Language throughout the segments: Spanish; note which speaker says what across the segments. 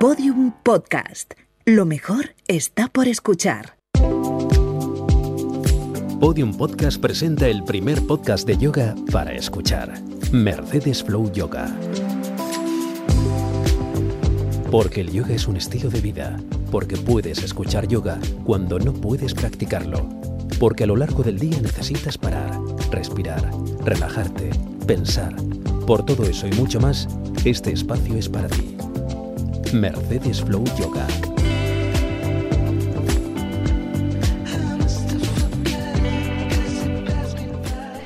Speaker 1: Podium Podcast. Lo mejor está por escuchar.
Speaker 2: Podium Podcast presenta el primer podcast de yoga para escuchar. Mercedes Flow Yoga. Porque el yoga es un estilo de vida. Porque puedes escuchar yoga cuando no puedes practicarlo. Porque a lo largo del día necesitas parar, respirar, relajarte, pensar. Por todo eso y mucho más, este espacio es para ti. Mercedes Flow Yoga.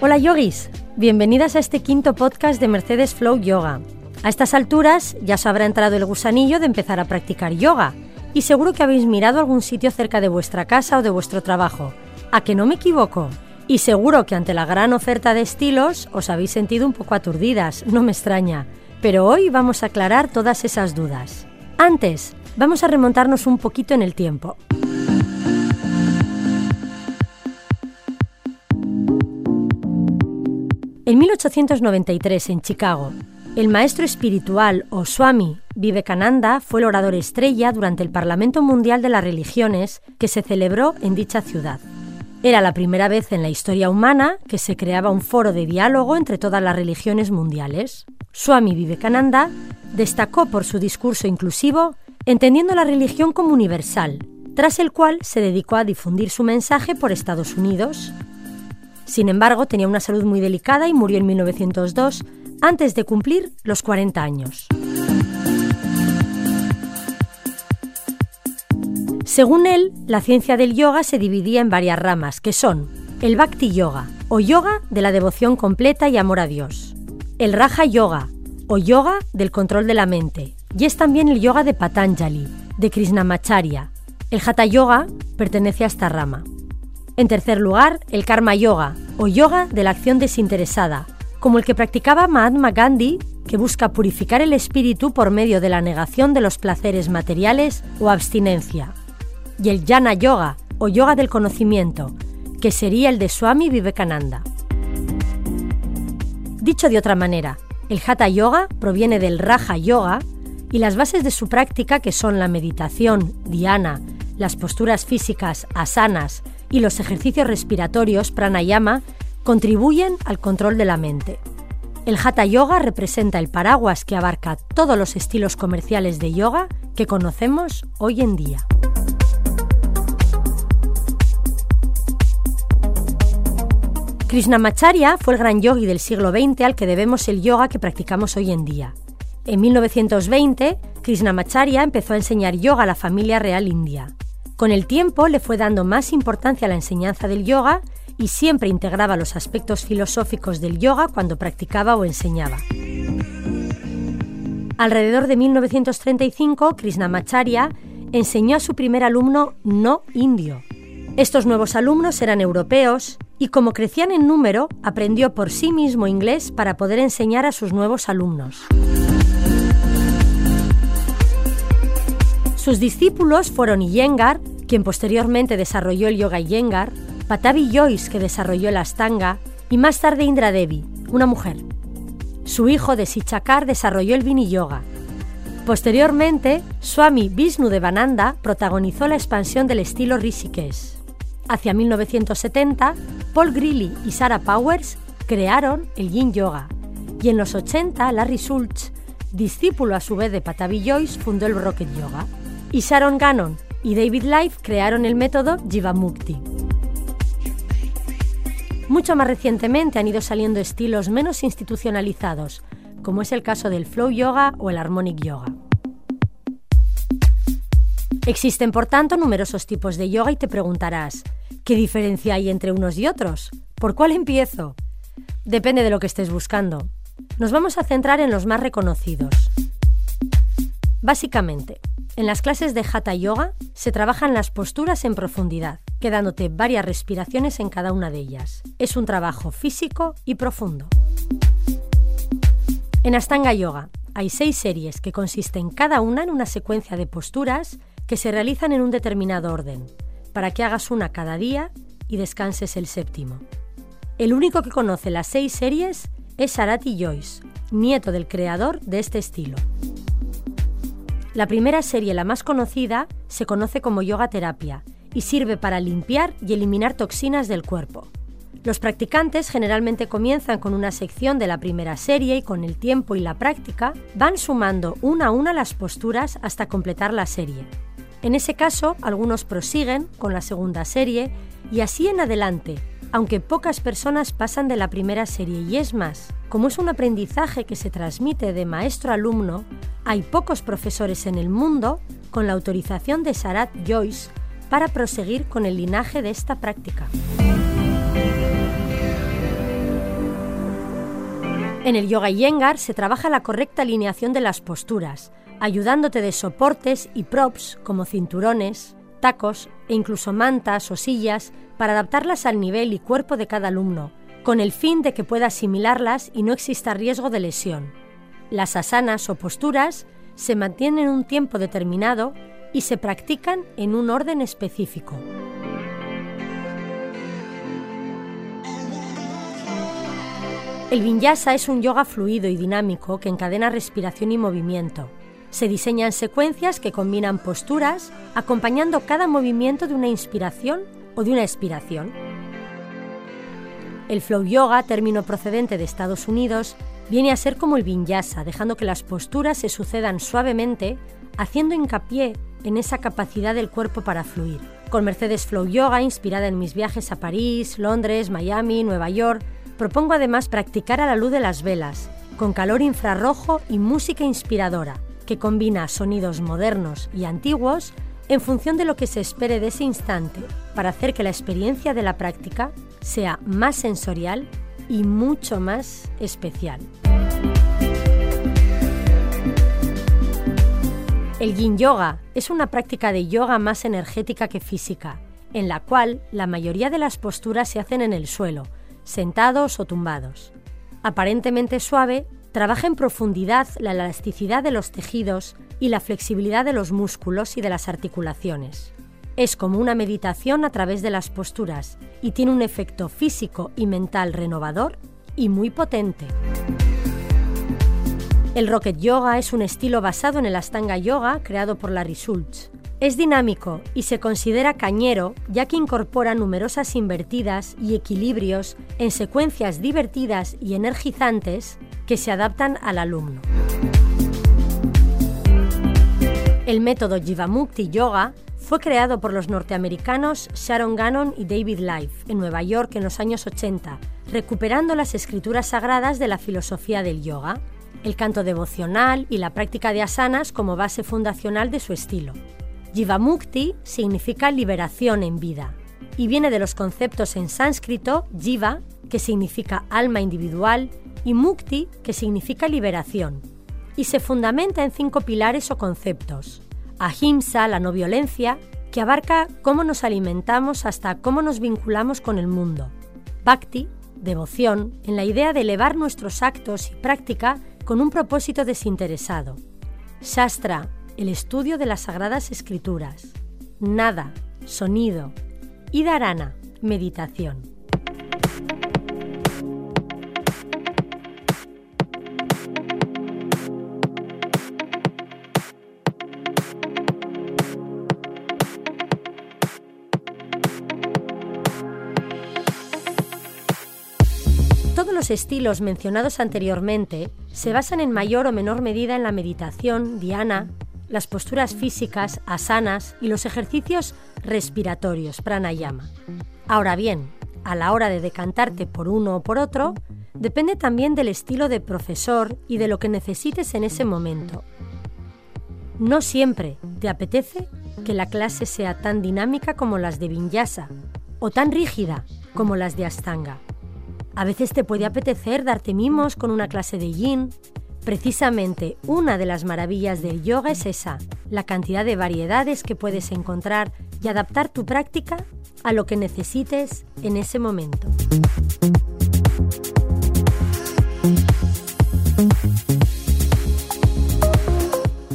Speaker 3: Hola yogis, bienvenidas a este quinto podcast de Mercedes Flow Yoga. A estas alturas ya os habrá entrado el gusanillo de empezar a practicar yoga y seguro que habéis mirado algún sitio cerca de vuestra casa o de vuestro trabajo. ¿A que no me equivoco? Y seguro que ante la gran oferta de estilos os habéis sentido un poco aturdidas, no me extraña. Pero hoy vamos a aclarar todas esas dudas. Antes, vamos a remontarnos un poquito en el tiempo. En 1893, en Chicago, el maestro espiritual o Swami Vivekananda fue el orador estrella durante el Parlamento Mundial de las Religiones que se celebró en dicha ciudad. Era la primera vez en la historia humana que se creaba un foro de diálogo entre todas las religiones mundiales. Swami Vivekananda destacó por su discurso inclusivo, entendiendo la religión como universal, tras el cual se dedicó a difundir su mensaje por Estados Unidos, sin embargo, tenía una salud muy delicada y murió en 1902 antes de cumplir los 40 años. Según él, la ciencia del yoga se dividía en varias ramas, que son el Bhakti Yoga, o yoga de la devoción completa y amor a Dios, el Raja Yoga, o yoga del control de la mente, y es también el yoga de Patanjali, de Krishnamacharya. El Hatha Yoga pertenece a esta rama. En tercer lugar, el Karma Yoga, o yoga de la acción desinteresada, como el que practicaba Mahatma Gandhi, que busca purificar el espíritu por medio de la negación de los placeres materiales o abstinencia. Y el Jnana Yoga, o yoga del conocimiento, que sería el de Swami Vivekananda. Dicho de otra manera, el Hatha Yoga proviene del Raja Yoga y las bases de su práctica, que son la meditación, dhyana, las posturas físicas, asanas, y los ejercicios respiratorios pranayama contribuyen al control de la mente. El Hatha Yoga representa el paraguas que abarca todos los estilos comerciales de yoga que conocemos hoy en día. Krishnamacharya fue el gran yogi del siglo XX al que debemos el yoga que practicamos hoy en día. En 1920, Krishnamacharya empezó a enseñar yoga a la familia real india. Con el tiempo le fue dando más importancia a la enseñanza del yoga y siempre integraba los aspectos filosóficos del yoga cuando practicaba o enseñaba. Alrededor de 1935, Krishnamacharya enseñó a su primer alumno no indio. Estos nuevos alumnos eran europeos y como crecían en número, aprendió por sí mismo inglés para poder enseñar a sus nuevos alumnos. Sus discípulos fueron Iyengar, quien posteriormente desarrolló el yoga Iyengar, Patavi Joyce, que desarrolló el Astanga, y más tarde Indra Devi, una mujer. Su hijo de Sichakar desarrolló el Vini Yoga. Posteriormente, Swami Vishnu Devananda protagonizó la expansión del estilo Rishikesh. Hacia 1970, Paul Grilly y Sarah Powers crearon el Yin Yoga. Y en los 80, Larry Schultz, discípulo a su vez de Patavi Joyce, fundó el Rocket Yoga y Sharon Gannon y David Life crearon el método Jivamukti. Mucho más recientemente han ido saliendo estilos menos institucionalizados, como es el caso del Flow Yoga o el Harmonic Yoga. Existen, por tanto, numerosos tipos de yoga y te preguntarás, ¿qué diferencia hay entre unos y otros? ¿Por cuál empiezo? Depende de lo que estés buscando. Nos vamos a centrar en los más reconocidos. Básicamente, en las clases de Hatha Yoga se trabajan las posturas en profundidad, quedándote varias respiraciones en cada una de ellas. Es un trabajo físico y profundo. En Astanga Yoga hay seis series que consisten cada una en una secuencia de posturas que se realizan en un determinado orden, para que hagas una cada día y descanses el séptimo. El único que conoce las seis series es Arati Joyce, nieto del creador de este estilo. La primera serie, la más conocida, se conoce como yoga terapia y sirve para limpiar y eliminar toxinas del cuerpo. Los practicantes generalmente comienzan con una sección de la primera serie y con el tiempo y la práctica van sumando una a una las posturas hasta completar la serie. En ese caso, algunos prosiguen con la segunda serie y así en adelante, aunque pocas personas pasan de la primera serie y es más, como es un aprendizaje que se transmite de maestro a alumno, hay pocos profesores en el mundo con la autorización de Sarat Joyce para proseguir con el linaje de esta práctica. En el yoga yengar se trabaja la correcta alineación de las posturas, ayudándote de soportes y props como cinturones, tacos e incluso mantas o sillas para adaptarlas al nivel y cuerpo de cada alumno, con el fin de que pueda asimilarlas y no exista riesgo de lesión. Las asanas o posturas se mantienen un tiempo determinado y se practican en un orden específico. El vinyasa es un yoga fluido y dinámico que encadena respiración y movimiento. Se diseñan secuencias que combinan posturas, acompañando cada movimiento de una inspiración o de una expiración. El flow yoga, término procedente de Estados Unidos, viene a ser como el vinyasa, dejando que las posturas se sucedan suavemente, haciendo hincapié en esa capacidad del cuerpo para fluir. Con Mercedes Flow Yoga, inspirada en mis viajes a París, Londres, Miami, Nueva York, Propongo además practicar a la luz de las velas, con calor infrarrojo y música inspiradora, que combina sonidos modernos y antiguos en función de lo que se espere de ese instante, para hacer que la experiencia de la práctica sea más sensorial y mucho más especial. El yin yoga es una práctica de yoga más energética que física, en la cual la mayoría de las posturas se hacen en el suelo, sentados o tumbados. Aparentemente suave, trabaja en profundidad la elasticidad de los tejidos y la flexibilidad de los músculos y de las articulaciones. Es como una meditación a través de las posturas y tiene un efecto físico y mental renovador y muy potente. El Rocket Yoga es un estilo basado en el Astanga Yoga creado por Larry Schultz. Es dinámico y se considera cañero ya que incorpora numerosas invertidas y equilibrios en secuencias divertidas y energizantes que se adaptan al alumno. El método Jivamukti Yoga fue creado por los norteamericanos Sharon Gannon y David Life en Nueva York en los años 80, recuperando las escrituras sagradas de la filosofía del yoga, el canto devocional y la práctica de asanas como base fundacional de su estilo. Jivamukti significa liberación en vida y viene de los conceptos en sánscrito Jiva, que significa alma individual, y Mukti, que significa liberación, y se fundamenta en cinco pilares o conceptos. Ahimsa, la no violencia, que abarca cómo nos alimentamos hasta cómo nos vinculamos con el mundo. Bhakti, devoción, en la idea de elevar nuestros actos y práctica con un propósito desinteresado. Shastra, el estudio de las Sagradas Escrituras, nada, sonido, y darana, meditación. Todos los estilos mencionados anteriormente se basan en mayor o menor medida en la meditación, diana, las posturas físicas, asanas y los ejercicios respiratorios, pranayama. Ahora bien, a la hora de decantarte por uno o por otro, depende también del estilo de profesor y de lo que necesites en ese momento. No siempre te apetece que la clase sea tan dinámica como las de Vinyasa o tan rígida como las de Astanga. A veces te puede apetecer darte mimos con una clase de yin Precisamente una de las maravillas del yoga es esa, la cantidad de variedades que puedes encontrar y adaptar tu práctica a lo que necesites en ese momento.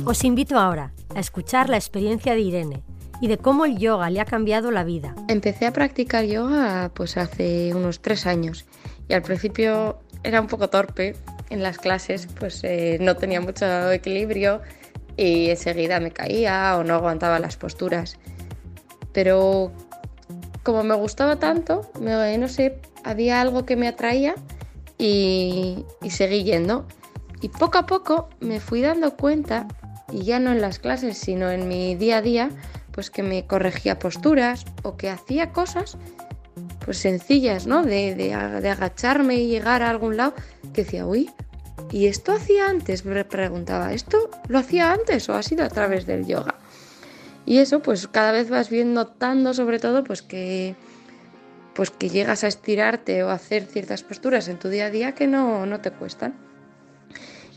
Speaker 3: Os invito ahora a escuchar la experiencia de Irene y de cómo el yoga le ha cambiado la vida.
Speaker 4: Empecé a practicar yoga pues hace unos tres años y al principio era un poco torpe en las clases, pues eh, no tenía mucho equilibrio y enseguida me caía o no aguantaba las posturas. Pero como me gustaba tanto, no sé, había algo que me atraía y, y seguí yendo. Y poco a poco me fui dando cuenta, y ya no en las clases, sino en mi día a día, pues que me corregía posturas o que hacía cosas pues sencillas, ¿no? De, de, agacharme y llegar a algún lado, que decía, uy, ¿y esto hacía antes? Me preguntaba, ¿esto lo hacía antes o ha sido a través del yoga? Y eso, pues cada vez vas viendo, notando sobre todo, pues que pues que llegas a estirarte o hacer ciertas posturas en tu día a día que no, no te cuestan.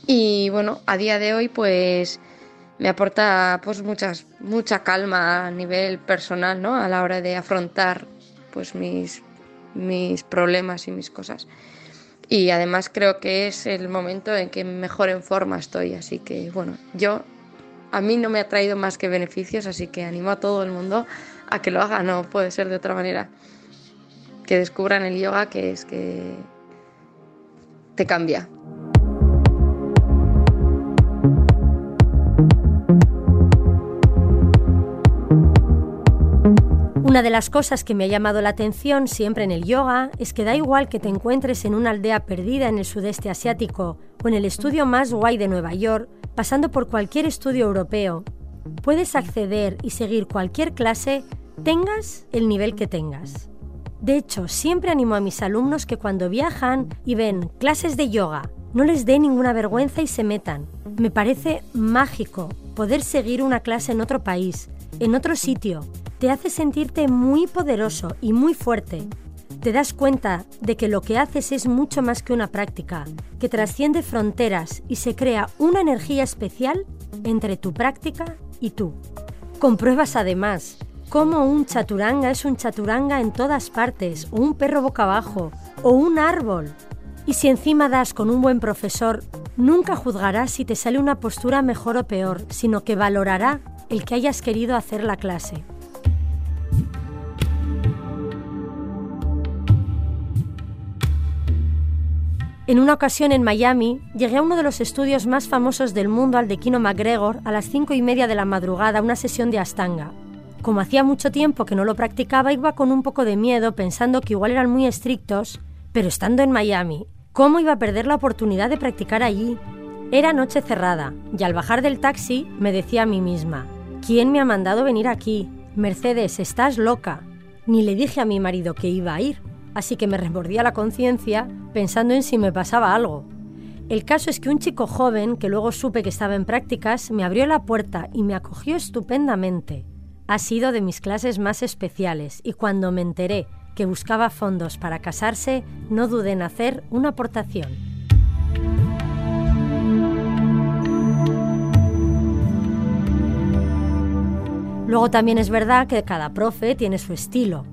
Speaker 4: Y bueno, a día de hoy, pues me aporta pues muchas, mucha calma a nivel personal, ¿no? A la hora de afrontar pues mis, mis problemas y mis cosas. Y además creo que es el momento en que mejor en forma estoy, así que bueno, yo a mí no me ha traído más que beneficios, así que animo a todo el mundo a que lo haga, no puede ser de otra manera. Que descubran el yoga, que es que te cambia.
Speaker 3: Una de las cosas que me ha llamado la atención siempre en el yoga es que da igual que te encuentres en una aldea perdida en el sudeste asiático o en el estudio más guay de Nueva York, pasando por cualquier estudio europeo, puedes acceder y seguir cualquier clase, tengas el nivel que tengas. De hecho, siempre animo a mis alumnos que cuando viajan y ven clases de yoga, no les dé ninguna vergüenza y se metan. Me parece mágico poder seguir una clase en otro país, en otro sitio, te hace sentirte muy poderoso y muy fuerte. Te das cuenta de que lo que haces es mucho más que una práctica, que trasciende fronteras y se crea una energía especial entre tu práctica y tú. Compruebas además cómo un chaturanga es un chaturanga en todas partes, o un perro boca abajo, o un árbol. Y si encima das con un buen profesor, nunca juzgará si te sale una postura mejor o peor, sino que valorará el que hayas querido hacer la clase. En una ocasión en Miami, llegué a uno de los estudios más famosos del mundo, al de Kino McGregor, a las cinco y media de la madrugada, una sesión de Astanga. Como hacía mucho tiempo que no lo practicaba, iba con un poco de miedo, pensando que igual eran muy estrictos, pero estando en Miami, ¿cómo iba a perder la oportunidad de practicar allí? Era noche cerrada, y al bajar del taxi me decía a mí misma, ¿quién me ha mandado venir aquí? Mercedes, estás loca. Ni le dije a mi marido que iba a ir, así que me remordía la conciencia pensando en si me pasaba algo. El caso es que un chico joven, que luego supe que estaba en prácticas, me abrió la puerta y me acogió estupendamente. Ha sido de mis clases más especiales y cuando me enteré que buscaba fondos para casarse, no dudé en hacer una aportación. Luego también es verdad que cada profe tiene su estilo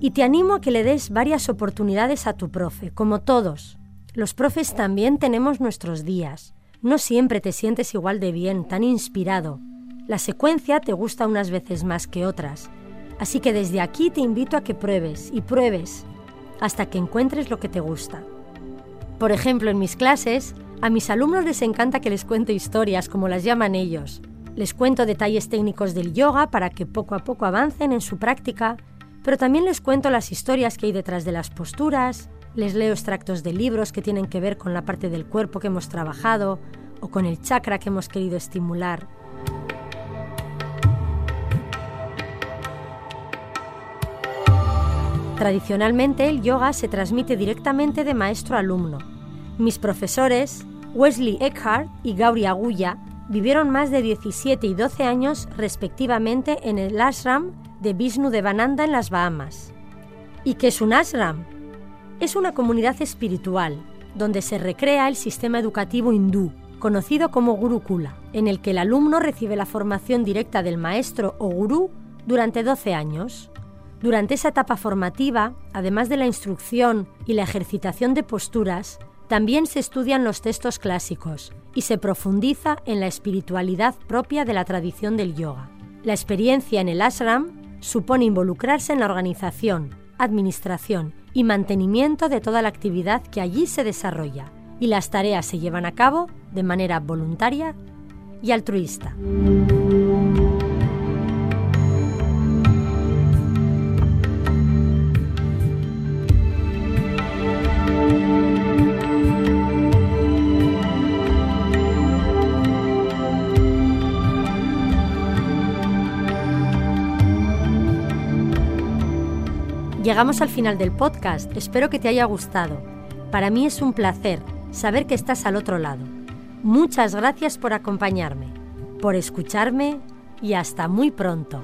Speaker 3: y te animo a que le des varias oportunidades a tu profe, como todos. Los profes también tenemos nuestros días. No siempre te sientes igual de bien, tan inspirado. La secuencia te gusta unas veces más que otras. Así que desde aquí te invito a que pruebes y pruebes hasta que encuentres lo que te gusta. Por ejemplo, en mis clases, a mis alumnos les encanta que les cuente historias, como las llaman ellos. Les cuento detalles técnicos del yoga para que poco a poco avancen en su práctica pero también les cuento las historias que hay detrás de las posturas, les leo extractos de libros que tienen que ver con la parte del cuerpo que hemos trabajado o con el chakra que hemos querido estimular. Tradicionalmente el yoga se transmite directamente de maestro a alumno. Mis profesores, Wesley Eckhart y Gauri Agulla, vivieron más de 17 y 12 años respectivamente en el ashram de Vishnu de Bananda en las Bahamas. ¿Y qué es un ashram? Es una comunidad espiritual donde se recrea el sistema educativo hindú, conocido como Gurukula, en el que el alumno recibe la formación directa del maestro o gurú durante 12 años. Durante esa etapa formativa, además de la instrucción y la ejercitación de posturas, también se estudian los textos clásicos y se profundiza en la espiritualidad propia de la tradición del yoga. La experiencia en el ashram supone involucrarse en la organización, administración y mantenimiento de toda la actividad que allí se desarrolla y las tareas se llevan a cabo de manera voluntaria y altruista. Llegamos al final del podcast, espero que te haya gustado. Para mí es un placer saber que estás al otro lado. Muchas gracias por acompañarme, por escucharme y hasta muy pronto.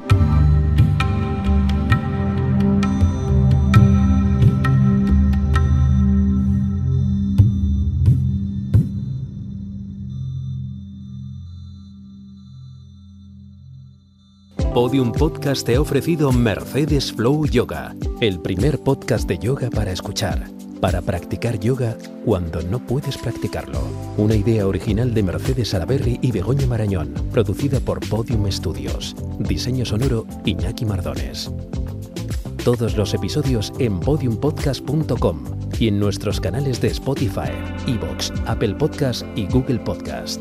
Speaker 2: Podium Podcast te ha ofrecido Mercedes Flow Yoga, el primer podcast de yoga para escuchar, para practicar yoga cuando no puedes practicarlo. Una idea original de Mercedes Salaberry y Begoña Marañón, producida por Podium Studios. Diseño sonoro Iñaki Mardones. Todos los episodios en podiumpodcast.com y en nuestros canales de Spotify, Evox, Apple Podcast y Google Podcast.